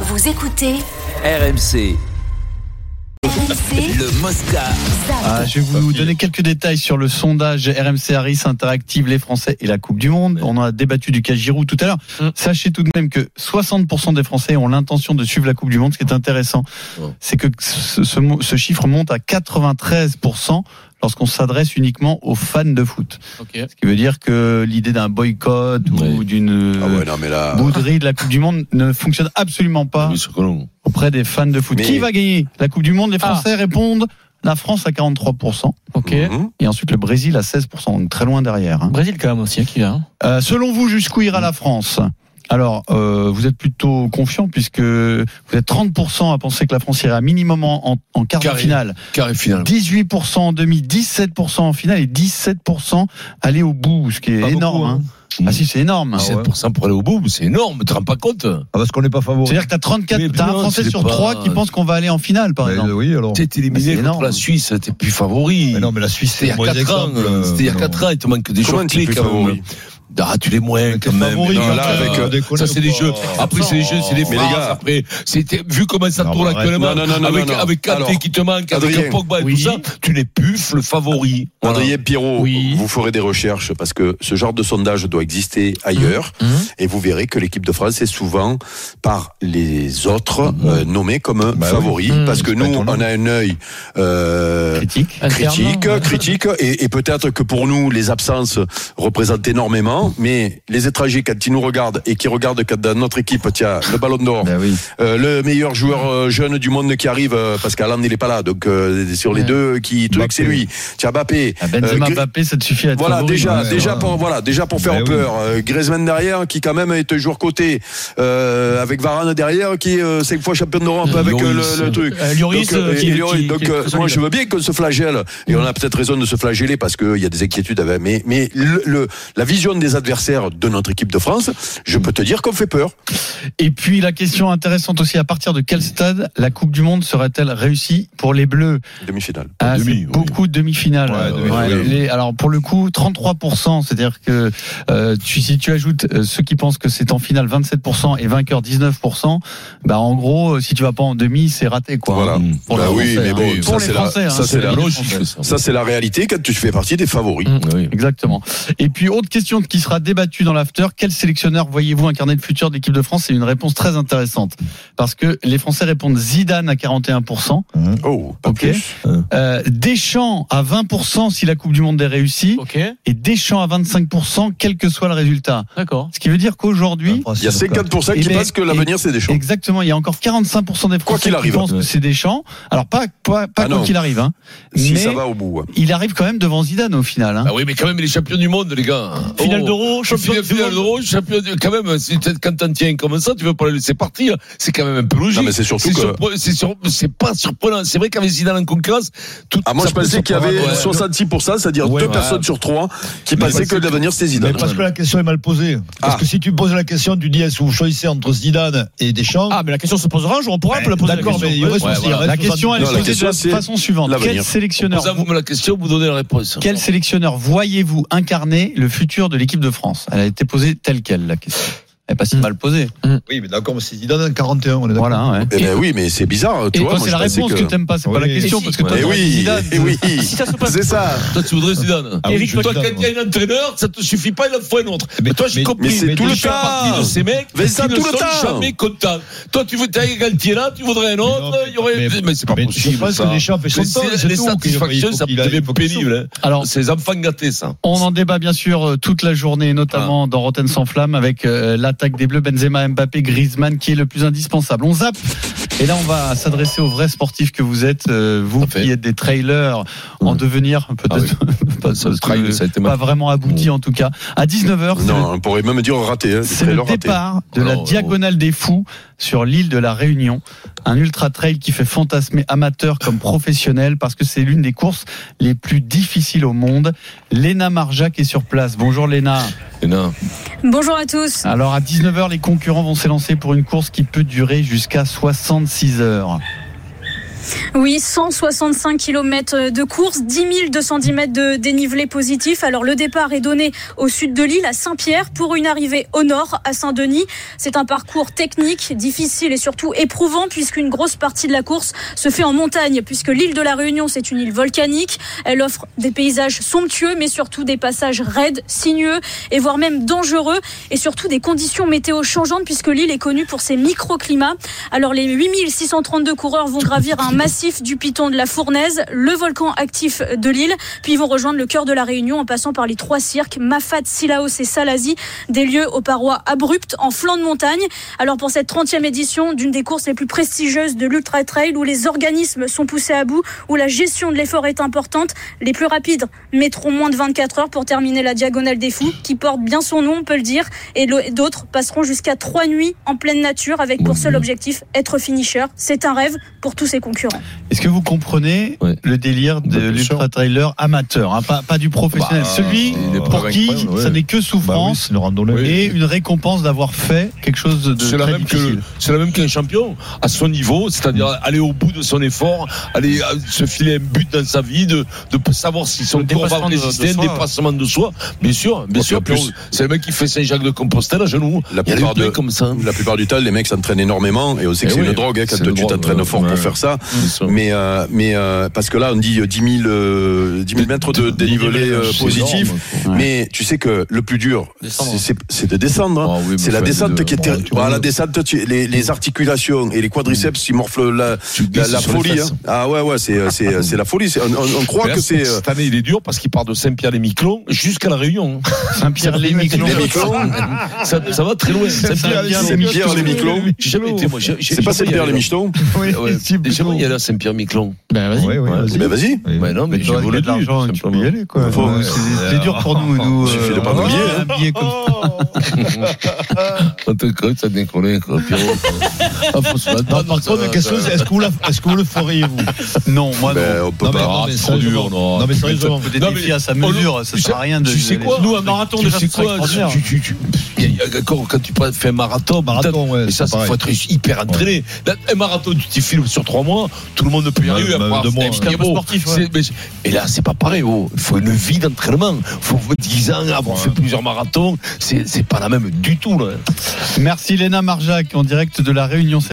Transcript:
Vous écoutez RMC, RMC le Mosca. Ah, je vais vous donner quelques détails sur le sondage RMC Harris Interactive, les Français et la Coupe du Monde. On en a débattu du cas Giroud tout à l'heure. Mm. Sachez tout de même que 60% des Français ont l'intention de suivre la Coupe du Monde. Ce qui est intéressant, c'est que ce, ce mo- ce chiffre monte à 93% lorsqu'on s'adresse uniquement aux fans de foot. Ok. Ce qui veut dire que l'idée d'un boycott ou d'une Ah ouais, là. bouderie de la Coupe du Monde ne fonctionne absolument pas auprès des fans de foot. Mais- Qui va gagner? La Coupe du Monde Les Ah. Français répondent la France à 43%. Ok. Mhm. Et ensuite le Brésil à 16%, donc très loin derrière. hein. Brésil quand même aussi, hein, qui vient. Euh, selon vous, jusqu'où ira la France? Alors, euh, vous êtes plutôt confiant puisque vous êtes 30% à penser que la France ira minimum en, en, en quart de Carré. finale, Carré final. 18% en demi, 17% en finale et 17% aller au bout, ce qui est Pas énorme. beaucoup, hein. Ah si, c'est énorme. Ah ouais. 17% pour aller au bout, c'est énorme, tu te rends pas compte Ah, parce qu'on n'est pas favori. C'est-à-dire que t'as 34, Mais t'as un Français c'est sur pas- trois qui pense qu'on va aller en finale, par Mais, exemple. euh, oui, alors. T'es C'est éliminé contre énorme. la Suisse, t'es plus favori. Mais non, mais la Suisse, C'était il y c'est a un mauvais 4 ans. euh, C'était il y a Non. 4 ans, il te manque des Comment Ah, tu les moins Mais quand même. favori, non, là, ça, avec, euh, déconne ça c'est des jeux. Après c'est des jeux, c'est des Mais les gars. Après, c'était vu comment ça Non, tourne actuellement. Non, non, non, avec non, non. avec Kanté Alors, qui te manque, Adrien. avec Pogba et Oui. tout ça, tu n'es plus le favori. Voilà. Adrien Oui. vous ferez des recherches parce que ce genre de sondage doit exister ailleurs Mhm. et vous verrez que l'équipe de France est souvent par les autres Mhm. euh, nommée comme Bah favori oui. parce que nous on a un œil euh, Critique. critique, Interne, critique, et, et peut-être que pour nous, les absences représentent énormément, mais les étrangers, quand ils nous regardent et qui regardent dans notre équipe, tiens, le ballon d'or, Ben oui. euh, le meilleur joueur euh, jeune du monde qui arrive, euh, parce qu'Alan il est pas là, donc euh, sur les Ouais. deux qui truc, c'est lui. Tiens, Mbappé. Ah, Benzema, Euh, Mbappé, ça te suffit à être voilà, déjà, ouais, déjà ouais. pour voilà, déjà pour faire Ben oui. peur. Euh, Griezmann derrière, qui quand même est joueur côté, avec Varane derrière, qui est euh, cinq fois champion d'Europe avec le, le truc. Lloris, donc, qui- qui- qui moi, je veux bien qu'on se flagelle, et on a peut-être raison de se flageller parce qu'il y a des inquiétudes. Mais, mais le, le- la vision des adversaires de notre équipe de France, je peux te dire qu'on fait peur. Et puis la question intéressante aussi, à partir de quel stade la Coupe du Monde serait-elle réussie pour les Bleus? Demi-finale. Ah, Demi, c'est oui. beaucoup de demi-finales. Ouais, demi, Ouais, oui. les- alors pour le coup, 33%, c'est-à-dire que euh, tu, si tu ajoutes euh, ceux qui pensent que c'est en finale 27% et vainqueur 19%, bah en gros, euh, si tu vas pas en demi, c'est raté quoi. Voilà. Pour Bah les oui, Français, mais hein. bon, pour ça, c'est la- hein, c'est la logique, Français. ça. C'est la réalité quand tu fais partie des favoris. Mmh, oui. Exactement. Et puis autre question qui sera débattue dans l'after, quel sélectionneur voyez-vous incarner le futur de l'équipe de France? C'est une réponse très intéressante parce que les Français répondent Zidane à 41%, Oh, pas plus. euh, Deschamps à 20% si la Coupe du Monde est réussie Ok, et Deschamps à 25% quel que soit le résultat. d'accord. Ce qui veut dire qu'aujourd'hui, Il y a 50% Eh qui pensent que l'avenir, c'est des choses. exactement, il y a encore 45% des Quoi Français qui arrive. pensent que c'est Deschamps. Alors pas pas, pas Ah quoi qu'il arrive, hein. Si mais ça va au bout. il arrive quand même devant Zidane au final. Hein. Ah oui, mais quand même, les champions du monde, les gars. Finale Oh. d'Euro, champion d'Euro, champion quand même, quand t'en tiens comme ça, tu veux pas le laisser partir. C'est quand même un peu logique. Non, mais c'est surtout que- surpre- c'est sur- c'est pas surprenant. C'est vrai qu'avec Zidane en concurrence, tout, Ah, moi, ça je pensais qu'il y avait. Ouais. 66%, c'est-à-dire Ouais, deux ouais. personnes sur trois qui Mais pensaient que l'avenir, c'était Mais Zidane. parce que la question est mal posée. Parce Ah. que si tu poses la question, tu dis est-ce que vous choisissez entre Zidane et Deschamps Ah, mais la question se posera un jour, on pourra la poser. D'accord, question. mais il reste aussi. La question elle est posée de la façon suivante. Quel sélectionneur Posez-vous la question, vous donnez la réponse. Quel sélectionneur voyez-vous incarner le futur de l'équipe de France Elle a été posée telle quelle la question. Elle n'est pas si Mm. mal posée. Oui, mais d'accord, mais c'est Zidane en 41, on est d'accord. Voilà. Ouais. Eh ben oui, mais c'est bizarre. Tu Et vois, toi, c'est la réponse que, que t'aimes pas, c'est pas Oui. la question Et parce si- que toi, Eh t'aurais dit oui, Zidane. eh oui, Si ça se passe- c'est ça. Toi, tu voudrais Zidane. Ah oui, Eric, Toi, Zidane, quand il y a un entraîneur, ça te suffit pas, il en faut un autre. Mais- Mais toi, j'ai compris. mais c'est tout le temps. de ces mecs qui ne tout le sont temps. jamais contents. Toi, tu veux, t'as Galtier là, tu voudrais un autre, non, mais- il y aurait, mais- mais, c'est pas possible. je pense ça. que fait son Les- temps, tout, qu'il- satisfactions, ça devient pénible, hein. Alors, C'est les enfants gâtés, ça. On en débat bien sûr euh, toute la journée, notamment dans Rotten sans flamme, avec euh, l'attaque des Bleus, Benzema, Mbappé, Griezmann, qui est le plus indispensable. On zappe. Et là, on va s'adresser aux vrais sportifs que vous êtes, euh, vous qui êtes des trailers en Ouais. devenir, peut-être pas, Ça, parce trail, que ça a été pas mal. vraiment abouti en tout cas. À 19h, c'est le Non, on pourrait même dire raté. hein, C'est le départ de la diagonale des fous sur l'île de la Réunion. Un ultra trail qui fait fantasmer amateurs comme professionnels parce que c'est l'une des courses les plus difficiles au monde. Léna Marjac est sur place. Bonjour Léna. Non. Bonjour à tous. Alors à 19h, les concurrents vont s'élancer pour une course qui peut durer jusqu'à 66 heures. Oui, 165 km de course, 10 210 mètres de dénivelé positif. Alors le départ est donné au sud de l'île, à Saint-Pierre, pour une arrivée au nord, à Saint-Denis. C'est un parcours technique, difficile et surtout éprouvant, puisqu'une grosse partie de la course se fait en montagne, puisque l'île de la Réunion, c'est une île volcanique. Elle offre des paysages somptueux, mais surtout des passages raides, sinueux et voire même dangereux, et surtout des conditions météo changeantes, puisque l'île est connue pour ses microclimats. Alors les 8632 coureurs vont gravir un massif du piton de la Fournaise, le volcan actif de l'île, puis ils vont rejoindre le cœur de la Réunion en passant par les trois cirques, Mafat, Silaos et Salazie, des lieux aux parois abruptes en flanc de montagne. Alors pour cette 30e édition d'une des courses les plus prestigieuses de l'Ultra Trail, où les organismes sont poussés à bout, où la gestion de l'effort est importante, les plus rapides mettront moins de 24 heures pour terminer la diagonale des fous, qui porte bien son nom, on peut le dire, et d'autres passeront jusqu'à trois nuits en pleine nature avec pour seul objectif être finisher. C'est un rêve pour tous ses concurrents. Est-ce que vous comprenez Ouais. le délire de Bah, bien sûr. l'ultra trailer amateur, hein, pas, pas du professionnel, Bah, celui pour qui ouais. ça n'est que Bah oui, souffrance et une récompense d'avoir fait quelque chose de C'est la très même que difficile. le- c'est la même qu'un champion à son niveau, c'est-à-dire aller au bout de son effort, aller euh, se filer un but dans sa vie, de, de savoir si son corps va dépassement de- de résister, un soi. dépassement de soi. Bien sûr, bien sûr. plus- C'est le mec qui fait Saint-Jacques de Compostelle à genoux. La plupart des de- mecs comme ça. La plupart du temps, les mecs s'entraînent énormément et on sait que Eh c'est une drogue hein, quand tu t'entraînes fort pour faire ça. Ça. Mais euh, mais euh, parce que là on dit euh, 10 000 euh, 10 000 mètres de dénivelé euh, positif. énorme, quoi. Ouais. Mais tu sais que le plus dur, c'est- de descendre. hein. Ah oui, c'est la descente de- qui est bon, terrible. tu vois, Voilà, la descente, tu- les, les articulations et les quadriceps, ils morflent la, la, folie. hein. Ah ouais, ouais, c'est c'est c'est la folie. On, on- on croit là, que c'est. Cette année, il est dur parce qu'il part de Saint-Pierre-les-Miquelons jusqu'à la Réunion. Saint-Pierre-les-Miquelons. Les Miquelons. ça, ça va très loin. Saint-Pierre, les Miquelons. J'ai jamais été, moi. j'ai- j'ai- C'est pas j'ai jamais Saint-Pierre y les aller. Michelons Oui, Ouais, si, J'ai jamais y plutôt. aller à Saint-Pierre-Miquelon. Ben, vas-y. Ouais, ouais, Ouais. vas-y. Ben vas-y. Oui. Ouais, non, mais y a le de l'argent, tu peux y simplement. aller, quoi. Faut- C'est- C'est dur pour nous, nous. Il suffit de euh, billet, avoir hein. un billet comme ça. Déconne, quoi, Pierrot. Ah, faut se la Non, donner, par ça, contre, la question, ça. c'est est-ce que vous la- est-ce que vous le feriez, vous Non, moi non. Ben, on peut Non, mais- pas. non, mais c'est trop dur, sérieusement. non. Non, mais sérieusement. Faut des Non, défis mais- à sa mesure, ça sert à rien de. tu sais quoi? Nous, un marathon, Tu déjà, sais ce serait quoi? extraordinaire. quand tu fais un marathon, Marathon, ouais, mais ça, c'est il faut être hyper entraîné. Un marathon, tu t'y filmes sur trois mois, tout le monde ne peut y Bah, arriver. bah, mais- Et là, c'est pas pareil. oh. Il faut une vie d'entraînement. Il faut 10 ans, avoir fait plusieurs marathons. C'est c'est pas la même du tout. Là. Merci Léna Marjac en direct de la Réunion.